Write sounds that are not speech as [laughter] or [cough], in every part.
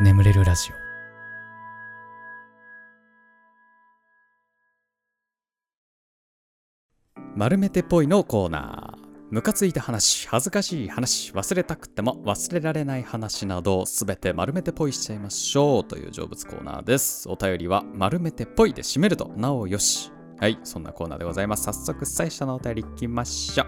眠れるラジオ。丸めてぽいのコーナー。ムカついた話恥ずかしい話忘れたくても忘れられない話などすべて丸めてぽいしちゃいましょうという成仏コーナーです。お便りは丸めてぽいで締めると。なおよし。はい。そんなコーナーでございます。早速最初のお便りいきましょう。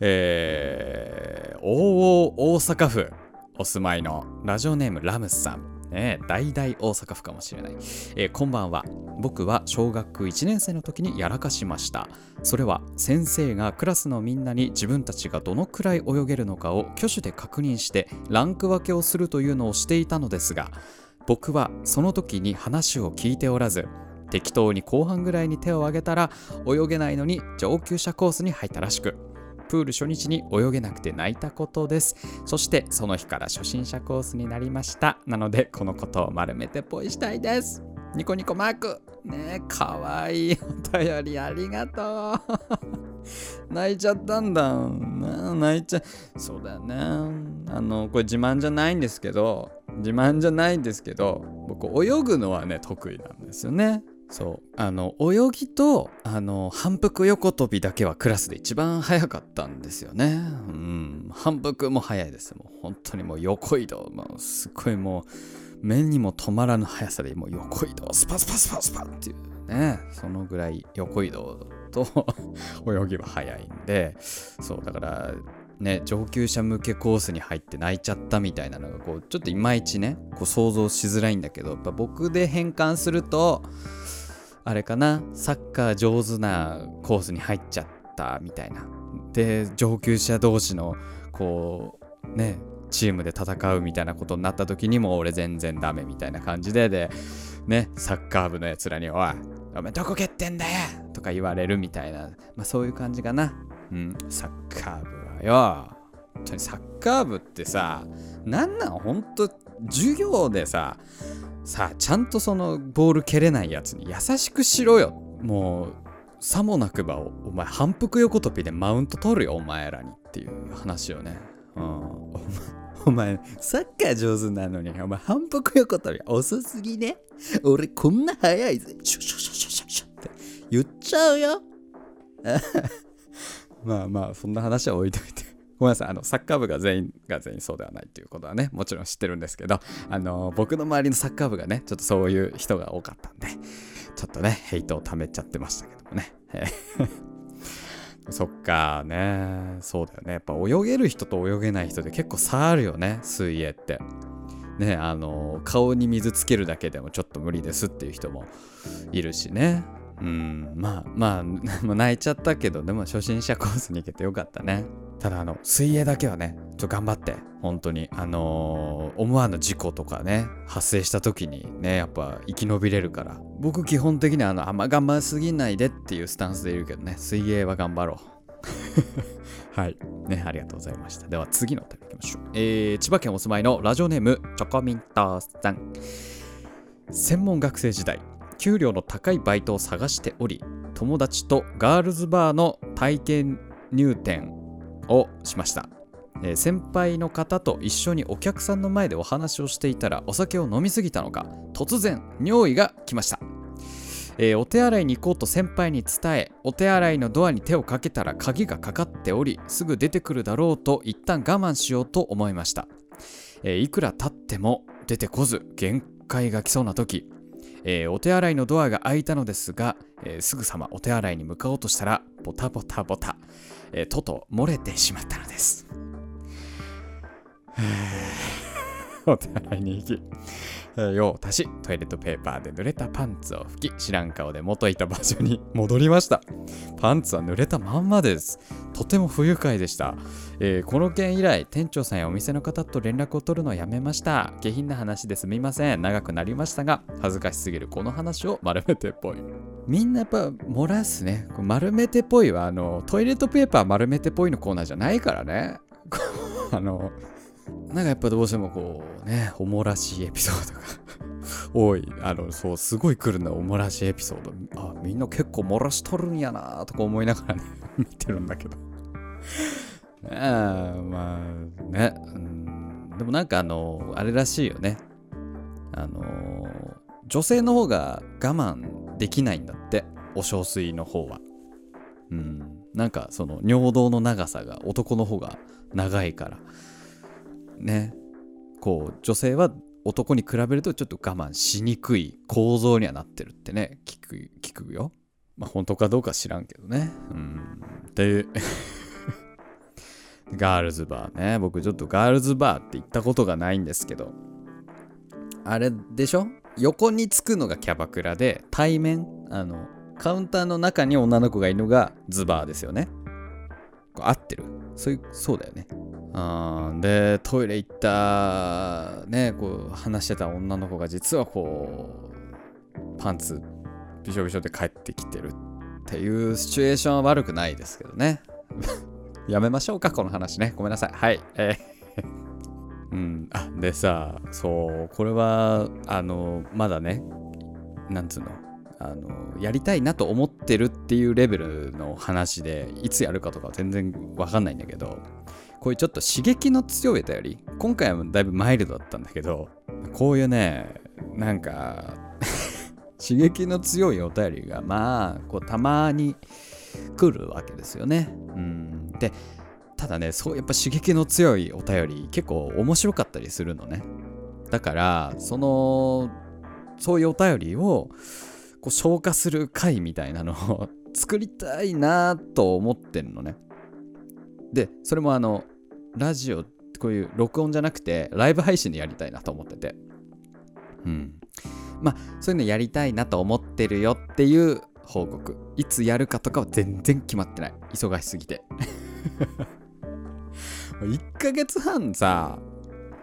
えー、大大阪府。お住まいのラジオネームラムスさん。ね、大々大阪府かもしれない、えーこんばんは。僕は小学1年生の時にやらかしました。それは先生がクラスのみんなに自分たちがどのくらい泳げるのかを挙手で確認してランク分けをするというのをしていたのですが僕はその時に話を聞いておらず適当に後半ぐらいに手を挙げたら泳げないのに上級者コースに入ったらしくプール初日に泳げなくて泣いたことです。そしてその日から初心者コースになりました。なのでこのことを丸めてポイしたいです。ニコニコマーク。ねえかわいい。お便りありがとう。[laughs] 泣いちゃったんだ。な泣いちゃそうだよね。あのこれ自慢じゃないんですけど自慢じゃないんですけど僕泳ぐのはね得意なんですよね。そう。あの泳ぎとあの反復横跳びだけはクラスで一番早かったんですよね。うん。反復も早いです。もう本当にもう横移動。もうすっごいもう目にも止まらぬ速さでもう横移動。スパスパスパスパっていうね。そのぐらい横移動と泳ぎは早いんで。そう。だからね上級者向けコースに入って泣いちゃったみたいなのがこうちょっといまいちねこう想像しづらいんだけどやっぱ僕で変換するとあれかな？サッカー上手なコースに入っちゃったみたいな。で上級者同士のこうねチームで戦うみたいなことになった時にも俺全然ダメみたいな感じで。でねサッカー部のやつらに「おいお前どこ蹴ってんだよ!」とか言われるみたいな。まあそういう感じかな。うんサッカー部はよ。本当にサッカー部ってさなんなん？ほんと授業でささあちゃんとそのボール蹴れないやつに優しくしろよ。もうさもなくばおお前反復横跳びでマウント取るよお前らにっていう話よね。うん。お前サッカー上手なのにお前反復横跳び遅すぎね。俺こんな速いぜ。シュシュシュシュシュシュって言っちゃうよ。[laughs] まあまあそんな話は置いといて。ごめんなさい。あのサッカー部が全員が全員そうではないっていうことはねもちろん知ってるんですけどあの僕の周りのサッカー部がねちょっとそういう人が多かったんでちょっとねヘイトを溜めちゃってましたけどもね。[laughs] そっかね。そうだよね。やっぱ泳げる人と泳げない人で結構差あるよね水泳って。ねあの顔に水つけるだけでもちょっと無理ですっていう人もいるしね。うんまあまあ [laughs] 泣いちゃったけどでも初心者コースに行けてよかったね。ただあの水泳だけはねちょ頑張って本当にあのー思わぬ事故とかね発生した時にねやっぱ生き延びれるから。僕基本的にはあのあんま頑張りすぎないでっていうスタンスでいるけどね水泳は頑張ろう。[laughs] はい。ねありがとうございました。では次のお便りいきましょう。えー、千葉県お住まいのラジオネームチョコミントさん。専門学生時代給料の高いバイトを探しており友達とガールズバーの体験入店をしました、えー先輩の方と一緒にお客さんの前でお話をしていたらお酒を飲みすぎたのか突然尿意が来ました、えーお手洗いに行こうと先輩に伝えお手洗いのドアに手をかけたら鍵がかかっておりすぐ出てくるだろうと一旦我慢しようと思いました、えーいくら経っても出てこず限界が来そうな時えーお手洗いのドアが開いたのですが、えすぐさまお手洗いに向かおうとしたらボタボタボタ、えーとと漏れてしまったのです。お手洗いに行き、え用を足しトイレットペーパーで濡れたパンツを拭き知らん顔で元いた場所に戻りました。[laughs] パンツは濡れたまんまです。とても不愉快でした、えーこの件以来店長さんやお店の方と連絡を取るのをやめました。下品な話ですみません。長くなりましたが恥ずかしすぎるこの話を丸めてっぽい。みんなやっぱ漏らすね。こう丸めてっぽいはあのトイレットペーパー丸めてっぽいのコーナーじゃないからね。[laughs] あのなんかやっぱどうしてもこうねおもらしいエピソードが [laughs] 多い。あのそうすごい来るんだおもらしいエピソード。あみんな結構漏らしとるんやなとか思いながらね [laughs] 見てるんだけど。ねえまあねうん。でもなんかあのあれらしいよね。あの女性の方が我慢できないんだってお小水の方は。うん。なんかその尿道の長さが男の方が長いから。ねこう女性は男に比べるとちょっと我慢しにくい構造にはなってるってね聞く聞くよ。まあ本当かどうか知らんけどね。うん。で [laughs] ガールズバーね。僕ちょっとガールズバーって行ったことがないんですけど。あれでしょ？横につくのがキャバクラで対面あのカウンターの中に女の子がいるのがズバーですよね。合ってる？そういうそうだよね。あーでトイレ行ったねこう話してた女の子が実はこうパンツびしょびしょで帰ってきてるっていうシチュエーションは悪くないですけどね。[laughs] やめましょうかこの話ね。ごめんなさい。はい。えー。[laughs] うん、あでさそうこれはあのまだねなんつうのあのやりたいなと思ってるっていうレベルの話でいつやるかとか全然わかんないんだけどこういうちょっと刺激の強い便り。今回はだいぶマイルドだったんだけどこういうねなんか [laughs] 刺激の強いお便りがまあこうたまに来るわけですよね。うん、でただねそうやっぱ刺激の強いお便り結構面白かったりするのね。だからそのそういうお便りをこう消化する回みたいなのを [laughs] 作りたいなと思ってるのね。でそれもあのラジオこういう録音じゃなくてライブ配信でやりたいなと思ってて。うん。まあそういうのやりたいなと思ってるよっていう報告。いつやるかとかは全然決まってない。忙しすぎて。[laughs] 1ヶ月半さ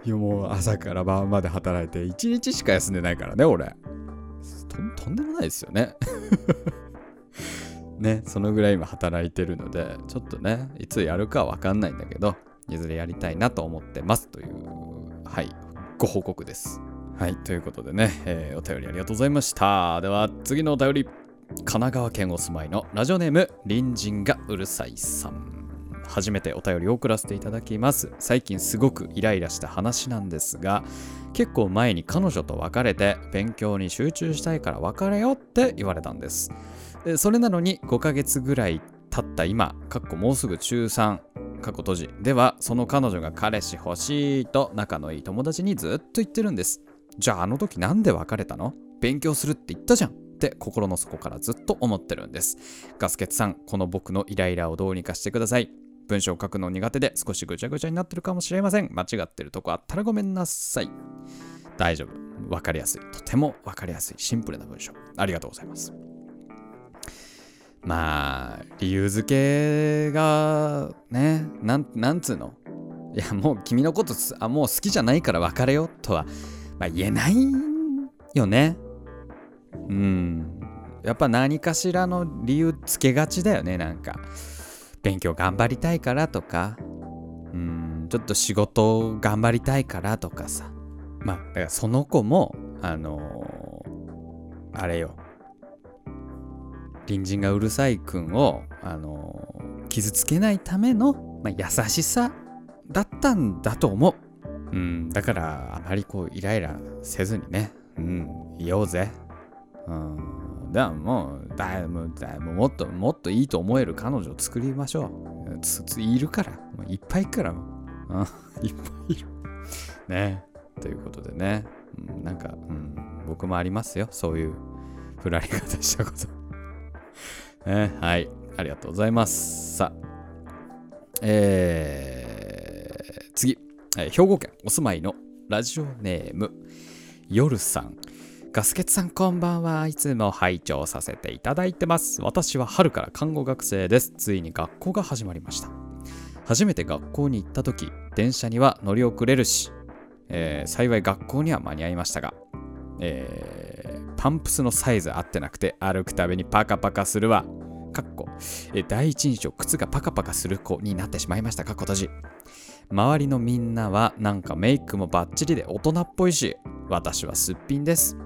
もう朝から晩まで働いて1日しか休んでないからね俺。とんでもないですよね。ねそのぐらい今働いてるのでちょっとねいつやるかは分かんないんだけどいずれやりたいなと思ってますというはいご報告です。はいということでね、えーお便りありがとうございました。では次のお便り。神奈川県お住まいのラジオネーム隣人がうるさいさん。初めてお便りを送らせていただきます。最近すごくイライラした話なんですが結構前に彼女と別れて勉強に集中したいから別れよって言われたんです。それなのに5ヶ月ぐらい経った今かっこもうすぐ中3過去閉じ。ではその彼女が彼氏欲しいと仲のいい友達にずっと言ってるんです。じゃああの時なんで別れたの？勉強するって言ったじゃん。って心の底からずっと思ってるんです。ガスケツさんこの僕のイライラをどうにかしてください。文章を書くの苦手で少しぐちゃぐちゃになってるかもしれません。間違ってるとこあったらごめんなさい。大丈夫。わかりやすい。とてもわかりやすい。シンプルな文章。ありがとうございます。まあ理由付けがねなんなんつうの？いやもう君のことあもう好きじゃないから別れよとは、まあ、言えないよね。うん。やっぱ何かしらの理由つけがちだよねなんか。勉強頑張りたいからとか。うん。ちょっと仕事頑張りたいからとかさ。まあだからその子もあのーあれよ。隣人がうるさいくんを、あのー傷つけないための、まあ、優しさだったんだと思う。うん、だからあまりこうイライラせずにね、うん、いようぜ。うん、だからもうだもうだもうもっともっといいと思える彼女を作りましょう。つついるから、いっぱいいるから、うん、いっぱいいる。ねということでね、うん、なんか、うん、僕もありますよ、そういう振られ方したこと。ね、はい、ありがとうございます。さあ、えー、次、兵庫県お住まいのラジオネーム、夜さん。ガスケツさんこんばんはいつも拝聴させていただいてます。私は春から看護学生です。ついに学校が始まりました。初めて学校に行った時、電車には乗り遅れるし、えー幸い学校には間に合いましたが、えーパンプスのサイズ合ってなくて歩くたびにパカパカするわ。かっこ、え第一印象靴がパカパカする子になってしまいましたかっこ閉じ。周りのみんなはなんかメイクもバッチリで大人っぽいし、私はすっぴんです。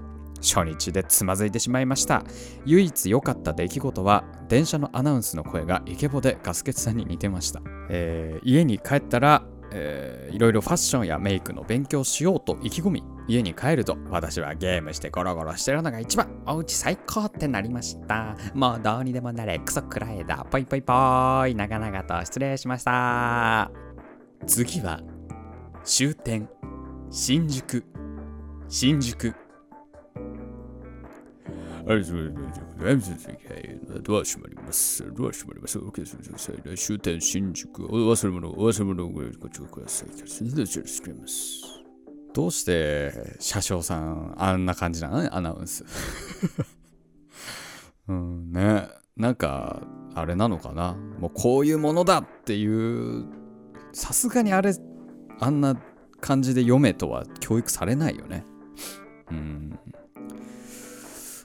初日でつまずいてしまいました。唯一良かった出来事は、電車のアナウンスの声がイケボでガスケツさんに似てました。えー家に帰ったら、えーいろいろファッションやメイクの勉強しようと意気込み家に帰ると私はゲームしてゴロゴロしてるのが一番。おうち最高ってなりました。もうどうにでもなれ。クソくらいだ。ぽいぽいぽい長々と失礼しました。次は終点。新宿。新宿。はい、それでドア閉まります。ドア閉まります。終点新宿。お忘れ物、お忘れ物をご注意ください。よろしくおます。どうして車掌さんあんな感じなのアナウンス。うんね。なんか、あれなのかなもうこういうものだっていう、さす。がにあれ、あんな感じで読めとは教育されないよね。うん。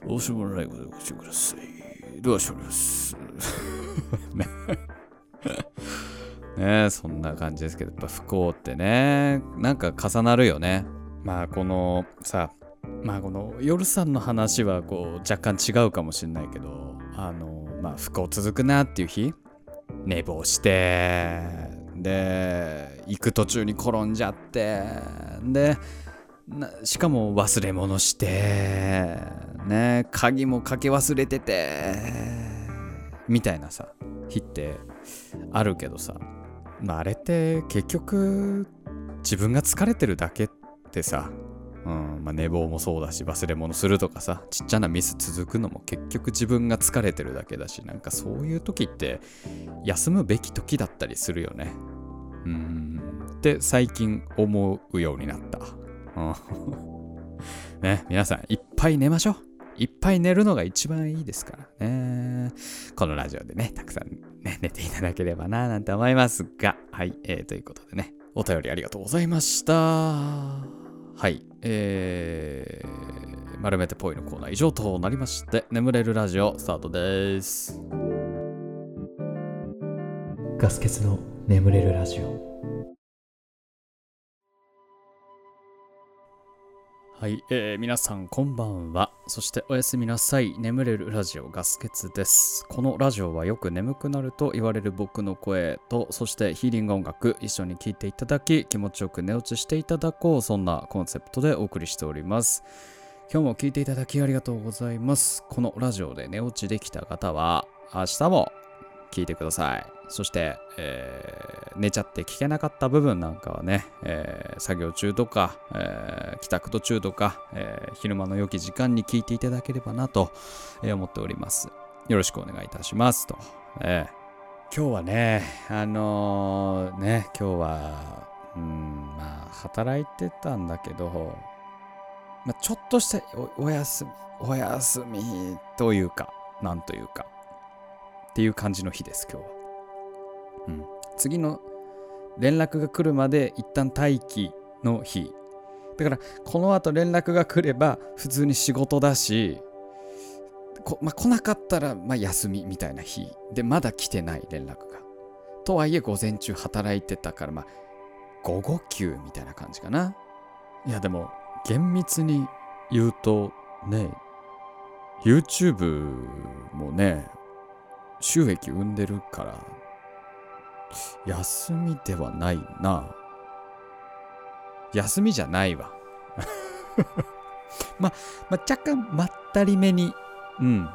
どうしようもないことでご注意ください。どうしよう。[laughs] ね。ねそんな感じですけど、やっぱ不幸ってね、なんか重なるよね。まあこのさ、まあこの夜さんの話はこう若干違うかもしれないけど、あの、まあ不幸続くなっていう日、寝坊して、で、行く途中に転んじゃって、で、なしかも忘れ物してね鍵もかけ忘れててみたいなさ日ってあるけどさ、まあ、あれって結局自分が疲れてるだけってさ、うんまあ、寝坊もそうだし忘れ物するとかさちっちゃなミス続くのも結局自分が疲れてるだけだしなんかそういう時って休むべき時だったりするよね。うん。って最近思うようになった。[laughs] ね、皆さん、いっぱい寝ましょう。いっぱい寝るのが一番いいですからね。このラジオでね、たくさん、ね、寝ていただければな、なんて思いますが、はい、えー、ということでね、お便りありがとうございました。はい、えー、丸めてぽいのコーナー以上となりまして、眠れるラジオスタートです。ガス欠の眠れるラジオはい、えー皆さんこんばんは。そしておやすみなさい。眠れるラジオガスケツです。このラジオはよく眠くなると言われる僕の声と、そしてヒーリング音楽一緒に聴いていただき、気持ちよく寝落ちしていただこう、そんなコンセプトでお送りしております。今日も聞いていただきありがとうございます。このラジオで寝落ちできた方は、明日も聞いてください。そして、えー寝ちゃって聞けなかった部分なんかはね、えー作業中とか、えー帰宅途中とか、え昼間の良き時間に聞いていただければなと、思っております。よろしくお願いいたしますと。え今日はね、あのね、今日は、うん、まあ、働いてたんだけど、まあ、ちょっとしたおお休み、お休みというか、なんというか、っていう感じの日です、今日は。うん、次の連絡が来るまで一旦待機の日。だから、この後連絡が来れば普通に仕事だし、こまあ、来なかったらまあ休みみたいな日で、まだ来てない連絡が。とはいえ、午前中働いてたから、まあ、午後休みたいな感じかな。いや、でも、厳密に言うと、ね、YouTube もね、収益生んでるから、休みではないな。休みじゃないわ。[laughs] ま、ま、若干まったりめに、うん。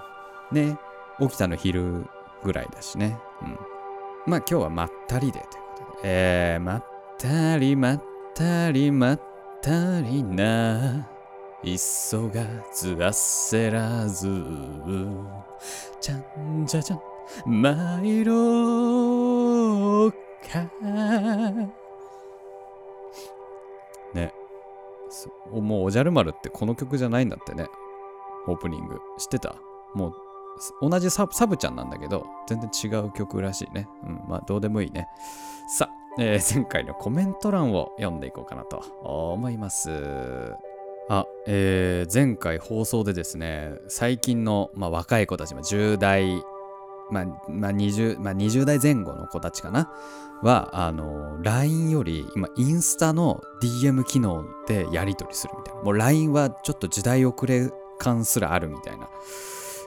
ね、起きたの昼ぐらいだしね。うん。まあ今日はまったりでということで。えー、まったりまったりまったりな。急がず焦らず。ちゃんじゃじゃん。参ろうか。[laughs] ね。もうおじゃる丸ってこの曲じゃないんだってね。オープニング。知ってた？もう同じサブちゃんなんだけど、全然違う曲らしいね。うん、まあどうでもいいね。さあ、えー [laughs] 前回のコメント欄を読んでいこうかなと思います。あ、えー前回放送でですね、最近の、まあ、若い子たち、10代、まあまあ 20, まあ、20代前後の子たちかなは、あの、LINE より今、インスタの DM 機能でやり取りするみたいな。もう LINE はちょっと時代遅れ感すらあるみたいな。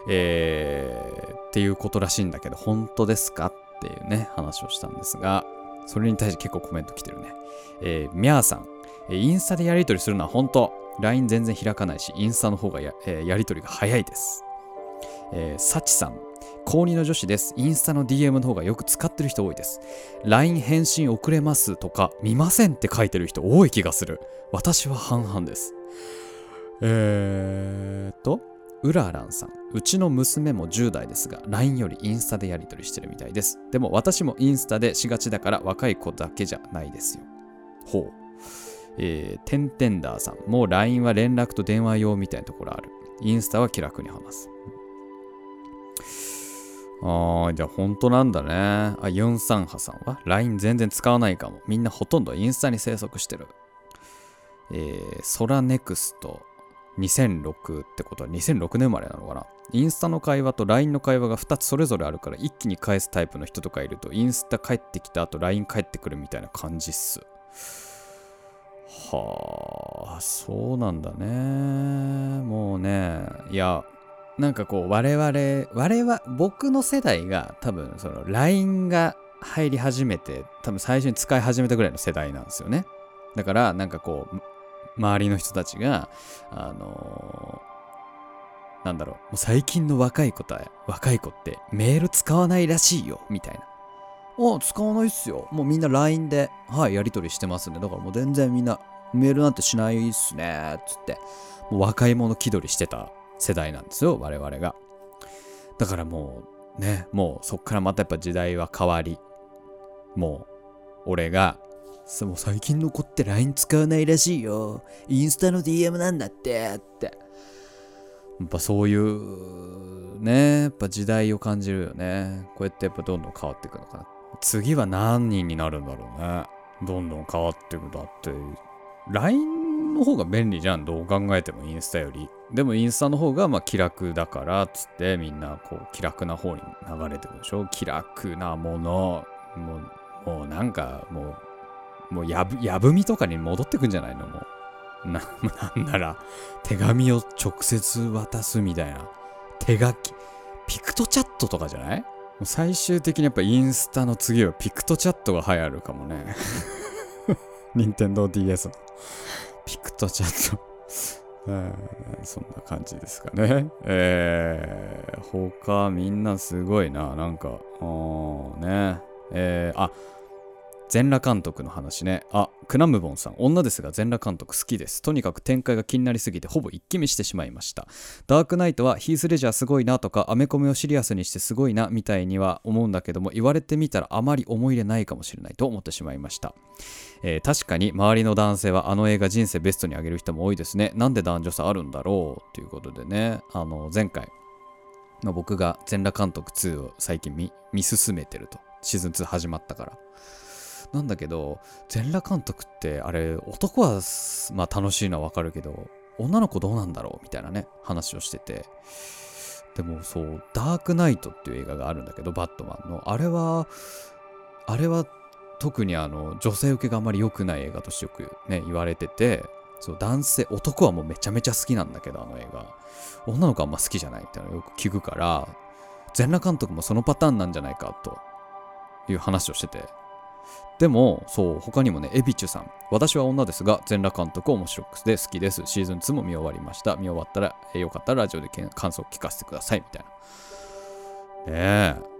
えーっていうことらしいんだけど、本当ですかっていうね、話をしたんですが、それに対して結構コメント来てるね。えー、みゃーさん、インスタでやり取りするのは本当。LINE 全然開かないし、インスタの方がや,、えーやり取りが早いです。えー、さちさん、高2の女子です。インスタの DM の方がよく使ってる人多いです。LINE 返信遅れますとか、見ませんって書いてる人多い気がする。私は半々です。えーっと、うららんさん。うちの娘も10代ですが、LINE よりインスタでやり取りしてるみたいです。でも私もインスタでしがちだから若い子だけじゃないですよ。ほう。えー、テンテンダーさん。もう LINE は連絡と電話用みたいなところある。インスタは気楽に話す。あー、じゃあ本当なんだね。あ、ユンサンハさんは ?LINE 全然使わないかも。みんなほとんどインスタに生息してる。えー、ソラネクスト2006ってこと？は2006年生まれなのかな？インスタの会話と LINE の会話が2つそれぞれあるから一気に返すタイプの人とかいるとインスタ帰ってきた後 LINE 帰ってくるみたいな感じっす。はあ、そうなんだね。もうね、いや、なんかこう我々、我々、僕の世代が多分その LINE が入り始めて、多分最初に使い始めたぐらいの世代なんですよね。だからなんかこう、周りの人たちが、あのーなんだろう、もう最近の若い子た若い子ってメール使わないらしいよ、みたいな。あ、使わないっすよ。もうみんな LINE で、はい、やり取りしてますね。だからもう全然みんなメールなんてしないっすね、つって。もう若い者気取りしてた世代なんですよ、我々が。だからもう、ね、もうそっからまたやっぱ時代は変わり、もう、俺が、もう最近の子って LINE 使わないらしいよ。インスタの DM なんだって、って。やっぱそういう、ね、やっぱ時代を感じるよね。こうやってやっぱどんどん変わっていくのかな。次は何人になるんだろうね。どんどん変わっていく。だって、LINE の方が便利じゃん。どう考えてもインスタより。でもインスタの方がまあ気楽だからっ、つってみんなこう気楽な方に流れてくるでしょ。気楽なもの。もう、もうなんかもう、もうやぶ、やぶみとかに戻ってくんじゃないの？もう。な、なんなら、手紙を直接渡すみたいな。手書き。ピクトチャットとかじゃない？もう最終的にやっぱインスタの次はピクトチャットが流行るかもね。任天堂 DS のピクトチャット。そんな感じですかね。[laughs] えー、他みんなすごいな。なんか、あーね。えー、あ、全裸監督の話ね。あ、クナムボンさん。女ですが全裸監督好きです。とにかく展開が気になりすぎてほぼ一気見してしまいました。ダークナイトはヒースレジャーすごいなとか、アメコミをシリアスにしてすごいなみたいには思うんだけども、言われてみたらあまり思い入れないかもしれないと思ってしまいました。えー確かに周りの男性はあの映画人生ベストに上げる人も多いですね。なんで男女差あるんだろう？ということでね、あの前回、まあ、僕が全裸監督2を最近見見進めてると。シーズン2始まったから。なんだけど、全裸監督ってあれ、男はまあ楽しいのはわかるけど、女の子どうなんだろうみたいなね、話をしてて。でもそう、ダークナイトっていう映画があるんだけど、バットマンの。あれは、あれは特にあの女性受けがあんまり良くない映画としてよくね、言われてて、そう男性、男はもうめちゃめちゃ好きなんだけど、あの映画。女の子はあんま好きじゃないっていうのよく聞くから、全裸監督もそのパターンなんじゃないかという話をしてて。でも、そう、他にもね、エビチュさん。私は女ですが、全裸監督面白くて好きです。シーズン2も見終わりました。見終わったら、えよかったらラジオで感想を聞かせてください。みたいな。ねえ。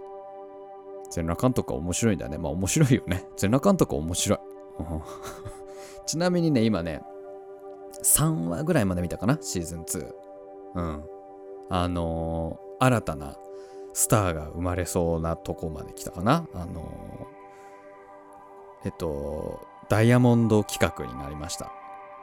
全裸監督は面白いんだね。まあ面白いよね。全裸監督は面白い。[laughs] ちなみにね、今ね、3話ぐらいまで見たかな？シーズン2。うん。あのー新たなスターが生まれそうなとこまで来たかな？あのーえっと、ダイヤモンド企画になりました。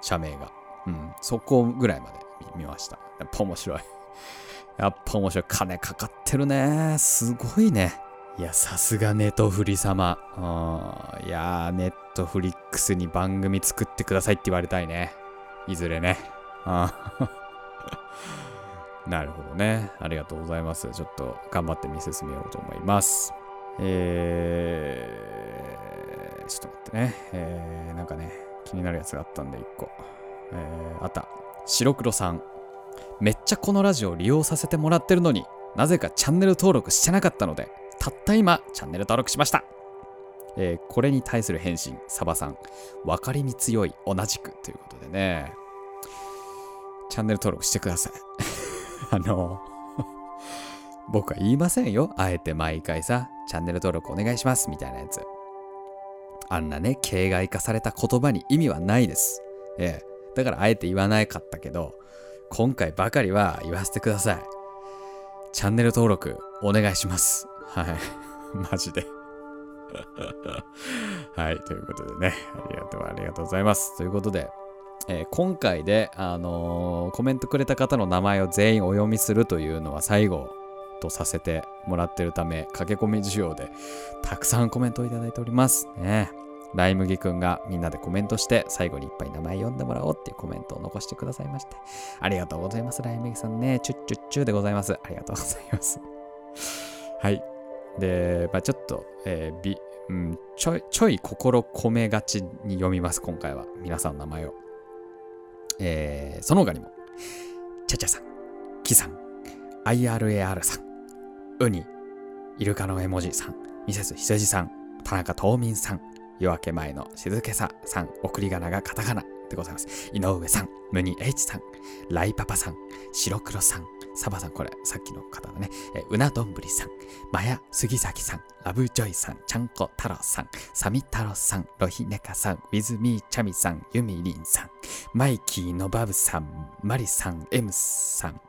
社名が。うん。そこぐらいまで見ました。やっぱ面白い。[laughs] やっぱ面白い。金かかってるね。すごいね。いや、さすがネトフリ様。うん。いやー、ネットフリックスに番組作ってくださいって言われたいね。いずれね。あー [laughs] なるほどね。ありがとうございます。ちょっと頑張って見進めようと思います。えー、ちょっと待ってね。えー、なんかね、気になるやつがあったんで、一個。えー、あった。白黒さん。めっちゃこのラジオを利用させてもらってるのになぜかチャンネル登録してなかったので、たった今、チャンネル登録しました。えーこれに対する返信、サバさん。分かりみ強い、同じくということでね。チャンネル登録してください。[laughs] あの、僕は言いませんよ。あえて毎回さ、チャンネル登録お願いしますみたいなやつ。あんなね、形骸化された言葉に意味はないです。ええ。だからあえて言わなかったけど、今回ばかりは言わせてください。チャンネル登録お願いします。はい。[laughs] マジで。[laughs] はい。ということでね、ありがとう、ありがとうございます。ということで、えー今回で、あのーコメントくれた方の名前を全員お読みするというのは最後とさせてもらってるため、駆け込み需要でたくさんコメントをいただいております。ね。ライ麦くんがみんなでコメントして最後にいっぱい名前読んでもらおうっていうコメントを残してくださいまして。ありがとうございます。ライ麦さんね。チュッチュッチュでございます。ありがとうございます。[laughs] はい。で、まあちょっと、えーびうん、ちょい、ちょい心込めがちに読みます、今回は。皆さんの名前を。えーその他にも、ちゃちゃさん、きさん、IRAR さん、ウニ、イルカの絵文字さん、ミセス羊さん、田中冬民さん、夜明け前の静けささん、送り仮名がカタカナでございます。井上さん、ムニ H さん、ライパパさん、白黒さん、サバさん、これ、さっきの方だね。えうなどんぶりさん、マヤ杉崎さん、ラブジョイさん、ちゃんこ太郎さん、サミ太郎さん、ロヒネカさん、ウィズミーチャミさん、ユミリンさん、マイキーのバブさん、マリさん、エムさん、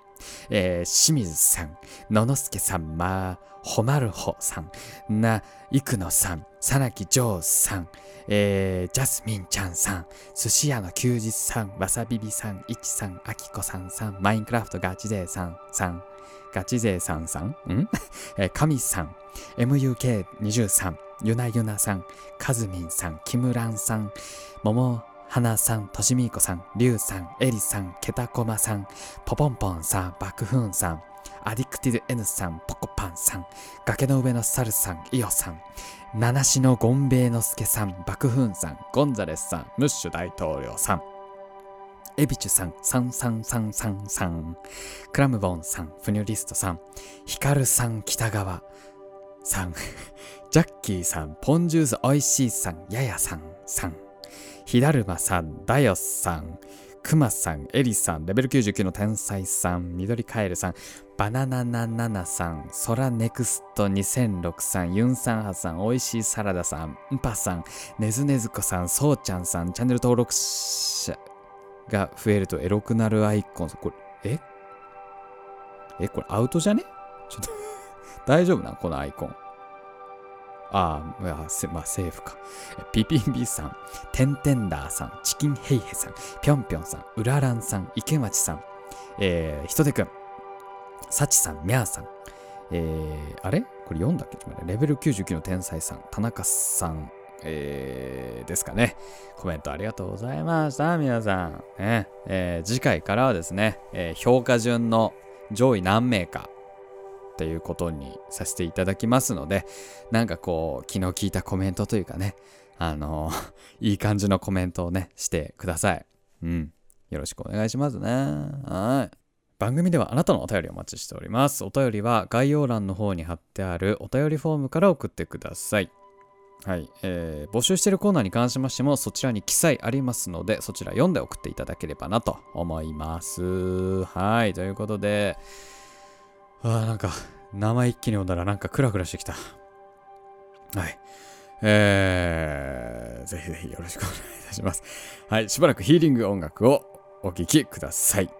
えー清水さん、ののすけさん、まあほまるほさん、な、いくのさん、さなきじょうさん、えージャスミンちゃんさん、寿司屋の休日さん、わさびびさん、いちさん、あきこさんさん、マインクラフトガチ勢さんさん、ガチ勢さんさん、ん？[laughs] えー、神さん、MUK23、ゆなゆなさん、かずみんさん、きむらんさん、ももはなさん、としみいこさん、りゅうさん、えりさん、けたこまさん、ぽぽんぽんさん、ばくふんさん、アディクティブ N さん、ポコパンさん、崖の上のサルさん、イオさん、七しのゴンベイのすけさん、バクフンさん、ゴンザレスさん、ムッシュ大統領さん、エビチュさん、サンサンサンサンさん、クラムボンさん、フニュリストさん、ヒカルさん、北川さん、ジャッキーさん、ポンジュースおいしいさん、ややさんさん、ひだるまさん、ダヨスさん、クマさん、エリさん、レベル99の天才さん、緑カエルさん、バナナナナナさん、ソラネクスト2006さん、ユンさんはさん、おいしいサラダさん、ンパさん、ねずねずこさん、そうちゃんさん、チャンネル登録者が増えるとエロくなるアイコン。これ、え？え、これアウトじゃね？ちょっと大丈夫なこのアイコン。ああ、せまあ、セーフか。ピピンビさん、テンテンダーさん、チキンヘイヘさん、ぴょんぴょんさん、うららんさん、池町さん、えー、ひとてくん、さちさん、みゃーさん、えー、あれ？これ読んだっけ？レベル99の天才さん、田中さん、えー、ですかね。コメントありがとうございました、皆さん。ね。えー次回からはですね、えー評価順の上位何名かっていうことにさせていただきますので、なんかこう、気の利いたコメントというかね、あの [laughs] いい感じのコメントをね、してください。うん。よろしくお願いしますね。はい。番組ではあなたのお便りをお待ちしております。お便りは概要欄の方に貼ってあるお便りフォームから送ってください。はい、えー募集しているコーナーに関しましてもそちらに記載ありますのでそちら読んで送っていただければなと思います。はい、ということで、あーなんか名前一気に読んだらなんかクラクラしてきた。はい。えー、ぜひぜひよろしくお願いいたします。はい、しばらくヒーリング音楽をお聴きくださ。い、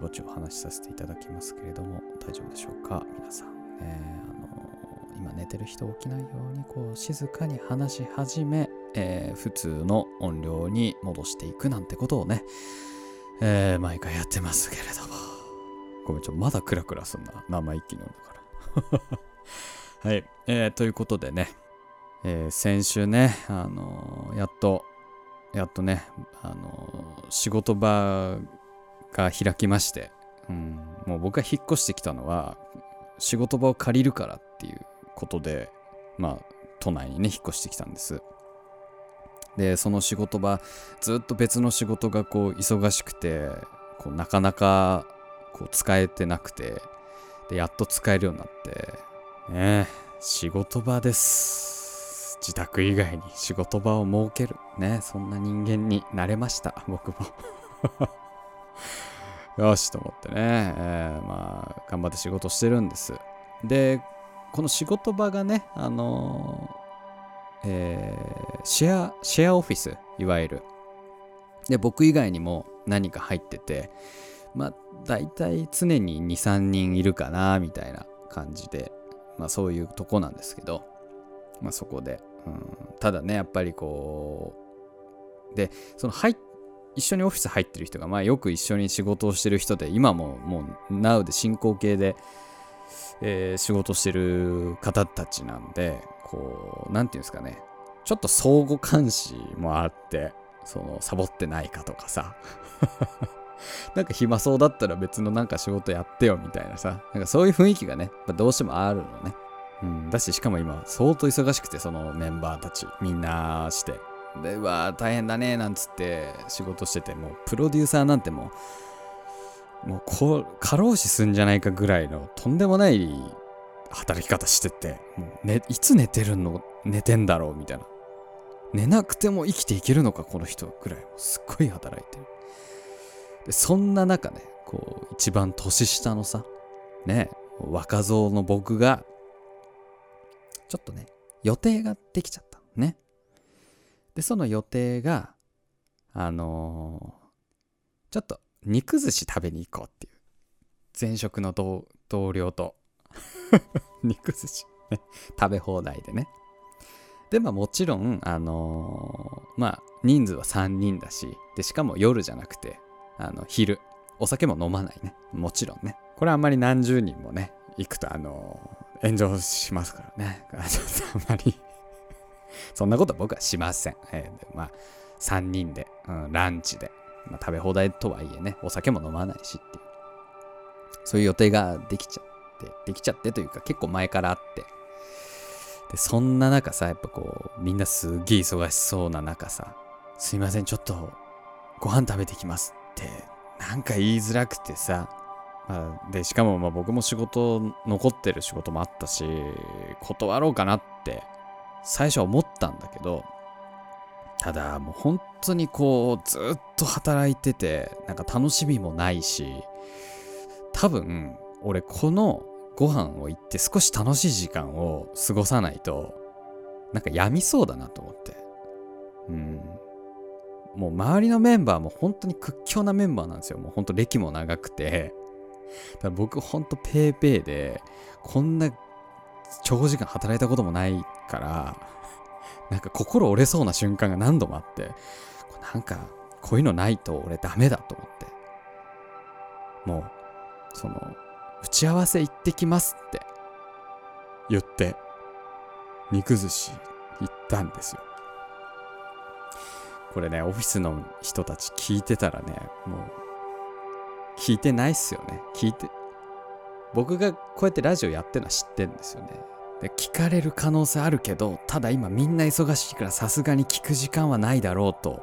ぼちお話しさせていただきますけれども、大丈夫でしょうか、皆さん。えーあの今寝てる人起きないように、こう、静かに話し始め、えー普通の音量に戻していくなんてことをね、えー毎回やってますけれども。ごめん、ちょ、まだクラクラすんな。生一気に飲んだから。[laughs] はい、えーということでね、えー先週ね、あのーやっと、やっとね、あの仕事場が開きまして、うん、もう僕が引っ越してきたのは仕事場を借りるからっていうことでまあ都内にね引っ越してきたんです。でその仕事場ずっと別の仕事がこう忙しくてこうなかなかこう使えてなくてでやっと使えるようになってね仕事場です。自宅以外に仕事場を設ける。ねそんな人間になれました僕も。[laughs] よしと思ってね、えーまあ頑張って仕事してるんです。でこの仕事場がねあのーえーシェアシェアオフィスいわゆる。で僕以外にも何か入っててまあ大体常に23人いるかなみたいな感じでまあそういうとこなんですけどまあそこで、うん、ただねやっぱりこうでその入っ一緒にオフィス入ってる人が、まあ、よく一緒に仕事をしてる人で今ももう Now で進行形で、えー仕事してる方たちなんでこうなんていうんですかね。ちょっと相互監視もあってそのサボってないかとかさ。[laughs] なんか暇そうだったら別のなんか仕事やってよみたいなさ。なんかそういう雰囲気がねやっぱどうしてもあるのね。うん、だししかも今相当忙しくてそのメンバーたち。みんなして。でうわ大変だねなんつって仕事しててもうプロデューサーなんてもうもうこ過労死すんじゃないかぐらいのとんでもない働き方しててもう、ね、いつ寝てるの寝てんだろうみたいな。寝なくても生きていけるのかこの人ぐらいすっごい働いてる。でそんな中ねこう一番年下のさね若造の僕がちょっとね予定ができちゃったね。でその予定があのーちょっと肉寿司食べに行こうっていう前職の同僚と [laughs] 肉寿司、食べ放題でね。でまあもちろんあのーまあ人数は3人だしでしかも夜じゃなくてあの昼お酒も飲まないねもちろんね。これあんまり何十人もね行くとあのー炎上しますからね。[laughs] あんまりそんなこと僕はしません。えーまあ、3人で、うん、ランチで、まあ、食べ放題とはいえね、お酒も飲まないしっていう、そういう予定ができちゃって、できちゃってというか結構前からあって、で、そんな中さ、やっぱこう、みんなすっげえ忙しそうな中さ、すいません、ちょっとご飯食べてきますって、なんか言いづらくてさ、まあ、で、しかもまあ僕も仕事、残ってる仕事もあったし、断ろうかなって最初は思ったんだけどただもう本当にこうずっと働いててなんか楽しみもないし多分俺このご飯を行って少し楽しい時間を過ごさないとなんか病みそうだなと思って。うん。もう周りのメンバーも本当に屈強なメンバーなんですよ。もう本当歴も長くて。だから僕本当ペーペーでこんな長時間働いたこともないから、なんか心折れそうな瞬間が何度もあって、なんかこういうのないと俺ダメだと思って。もう、その、打ち合わせ行ってきますって言って、肉寿司行ったんですよ。これね、オフィスの人たち聞いてたらね、もう、聞いてないっすよね。聞いて、僕がこうやってラジオやってるのは知ってんですよね。で聞かれる可能性あるけど、ただ今みんな忙しいからさすがに聞く時間はないだろうと。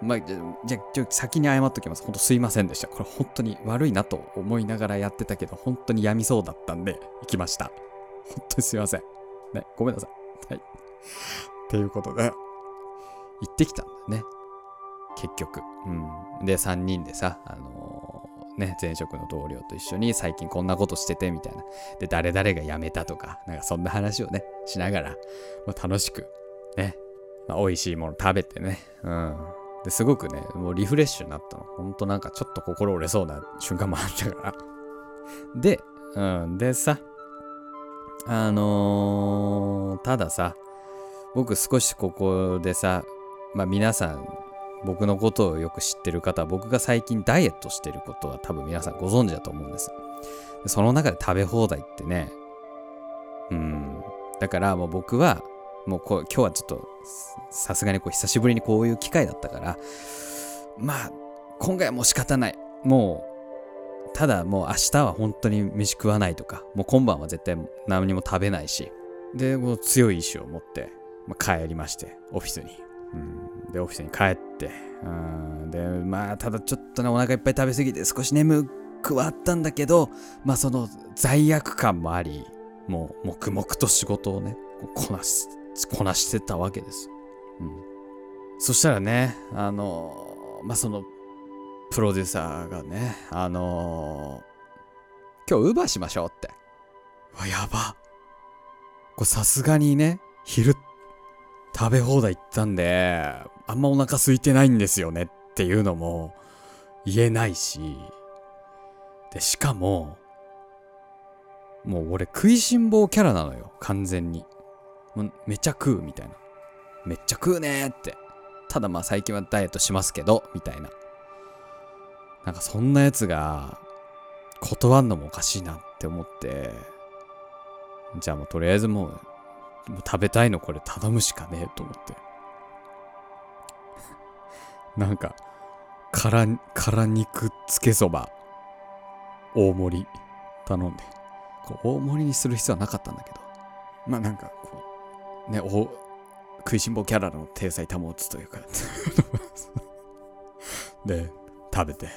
まあ、じゃ、じゃ先に謝っときます。本当すいませんでした。これ本当に悪いなと思いながらやってたけど、本当に病みそうだったんで、行きました。本当にすいません。ね、ごめんなさい。はい。っていうことで、行ってきたんだね。結局。うん。で、3人でさ、あのーね、前職の同僚と一緒に最近こんなことしててみたいな。で、誰々が辞めたとか、なんかそんな話をね、しながら、まあ、楽しく、ね、まあ、美味しいもの食べてね。うん。ですごくね、もうリフレッシュになったの。ほんとなんかちょっと心折れそうな瞬間もあったから。で、うん、でさ、あのー、たださ、僕少しここでさ、まあ皆さん、僕のことをよく知ってる方は、僕が最近ダイエットしてることは多分皆さんご存知だと思うんです。その中で食べ放題ってね、うん、だからもう僕は、もうこう今日はちょっとさすがにこう久しぶりにこういう機会だったからまあ今回はもう仕方ない。もうただもう明日は本当に飯食わないとかもう今晩は絶対何も食べないし。でもう強い意志を持って、まあ、帰りましてオフィスに、うん、でオフィスに帰ってうんでまあただちょっとねお腹いっぱい食べ過ぎて少し眠くはあったんだけどまあその罪悪感もありもう黙々と仕事をねこなしこなしてたわけです。うん。そしたらね、あの、まあ、その、プロデューサーがね、あの今日ウーバーしましょうって。わ、やば。これさすがにね、昼食べ放題行ったんで、あんまお腹空いてないんですよねっていうのも言えないし、で、しかも、もう俺食いしん坊キャラなのよ、完全に。めっちゃ食うみたいな。めっちゃ食うねって。ただまあ最近はダイエットしますけど、みたいな。なんかそんなやつが断んのもおかしいなって思って、じゃあもうとりあえずもう、もう食べたいのこれ頼むしかねえと思って。なんか、辛、辛肉つけそば、大盛り頼んで。こう大盛りにする必要はなかったんだけど。まあなんかこう、ね、お食いしん坊キャラの体裁保つというか [laughs] で、食べて。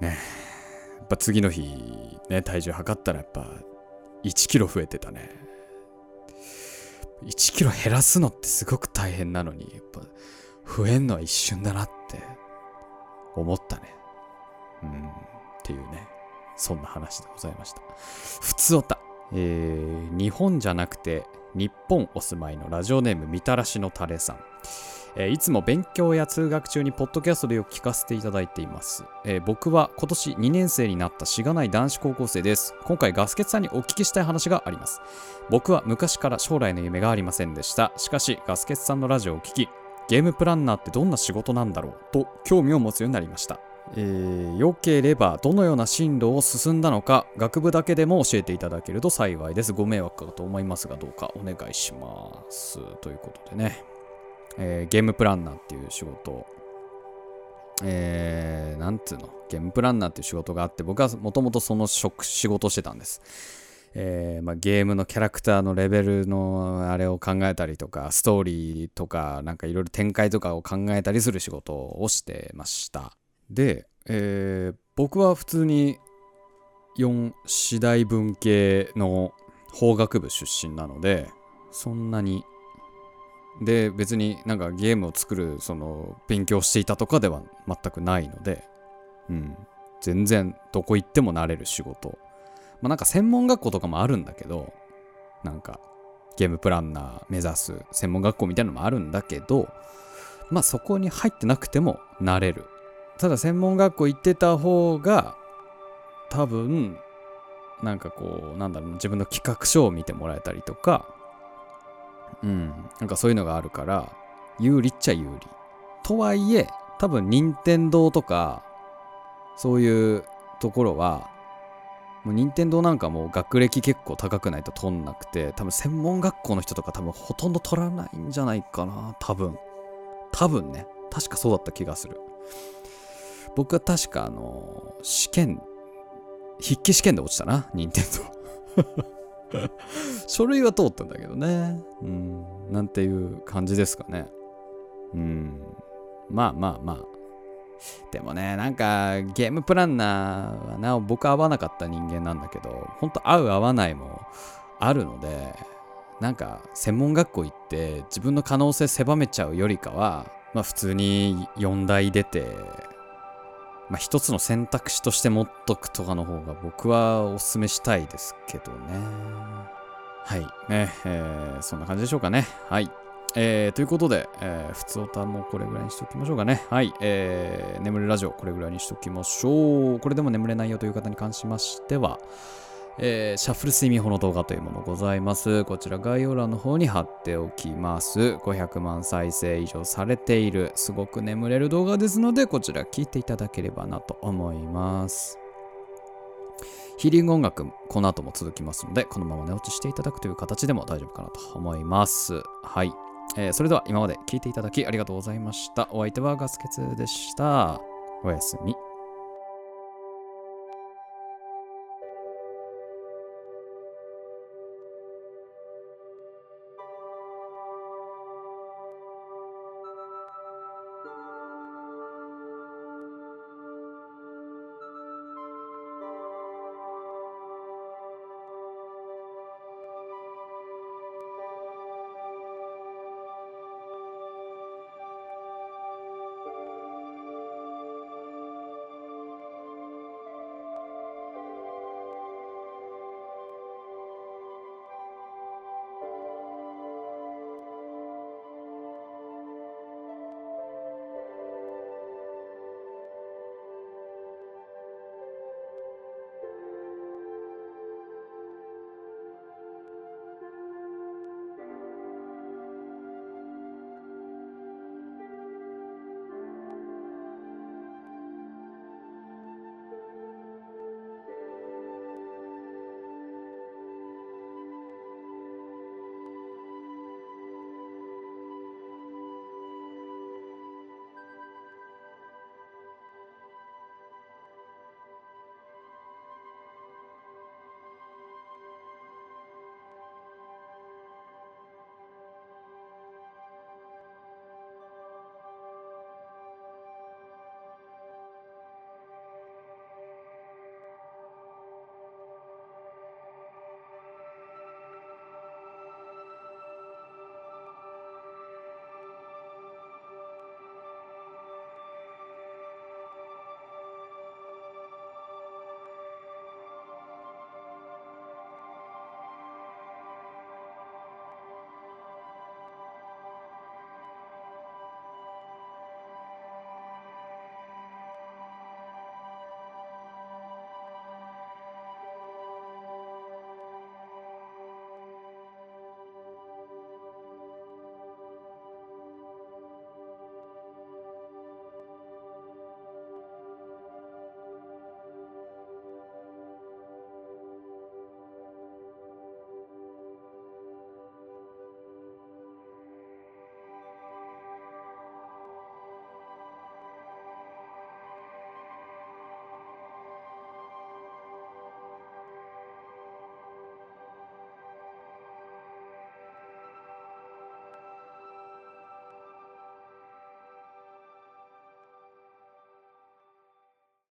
ね、やっぱ次の日、ね、体重測ったらやっぱ1キロ増えてたね。1キロ減らすのってすごく大変なのに、やっぱ増えんのは一瞬だなって思ったね。うん、っていうね。そんな話でございました。ふつおた。えー、日本じゃなくて日本お住まいのラジオネームみたらしのたれさん。え、いつも勉強や通学中にポッドキャストでよく聞かせていただいています、え、僕は今年2年生になったしがない男子高校生です。今回ガスケツさんにお聞きしたい話があります。僕は昔から将来の夢がありませんでした。しかしガスケツさんのラジオを聞きゲームプランナーってどんな仕事なんだろう？と興味を持つようになりました。えー、良ければどのような進路を進んだのか学部だけでも教えていただけると幸いです。ご迷惑かと思いますがどうかお願いします。ということでね、えー、ゲームプランナーっていう仕事。えー、なんつうの？ゲームプランナーっていう仕事があって僕はもともとその職仕事してたんです。えーまあ、ゲームのキャラクターのレベルのあれを考えたりとかストーリーとかなんかいろいろ展開とかを考えたりする仕事をしてました。で、えー、僕は普通に4次第文系の法学部出身なのでそんなにで別になんかゲームを作るその勉強していたとかでは全くないのでうん。全然どこ行ってもなれる仕事。まあなんか専門学校とかもあるんだけどなんかゲームプランナー目指す専門学校みたいなのもあるんだけどまあそこに入ってなくてもなれる。ただ専門学校行ってた方が多分なんかこうなんだろう自分の企画書を見てもらえたりとかうん。なんかそういうのがあるから有利っちゃ有利。とはいえ多分任天堂とかそういうところはもう任天堂なんかも学歴結構高くないと取んなくて多分専門学校の人とか多分ほとんど取らないんじゃないかな多分。多分ね。確かそうだった気がする。僕は確かあの、試験、筆記試験で落ちたな、任天堂。[laughs] 書類は通ったんだけどね。うん、なんていう感じですかね。うん。まあまあまあ。でもね、なんかゲームプランナーはな、僕合わなかった人間なんだけど、ほんと合う合わないもあるので、なんか専門学校行って自分の可能性狭めちゃうよりかは、まあ普通に4大出てまあ、一つの選択肢として持っとくとかの方が僕はお勧めしたいですけどね。はい。ね、えー、そんな感じでしょうかね。はい。えー、ということで、えー、普通歌もこれぐらいにしておきましょうかね。はい。えー、眠れラジオ、これぐらいにしておきましょう。これでも眠れないよという方に関しましては、えー、シャッフル睡眠法の動画というものございます。こちら概要欄の方に貼っておきます。500万再生以上されている、すごく眠れる動画ですので、こちら聞いていただければなと思います。ヒーリング音楽、この後も続きますので、このまま寝落ちしていただくという形でも大丈夫かなと思います。はい。えー、それでは今まで聞いていただきありがとうございました。お相手はガスケツでした。おやすみ。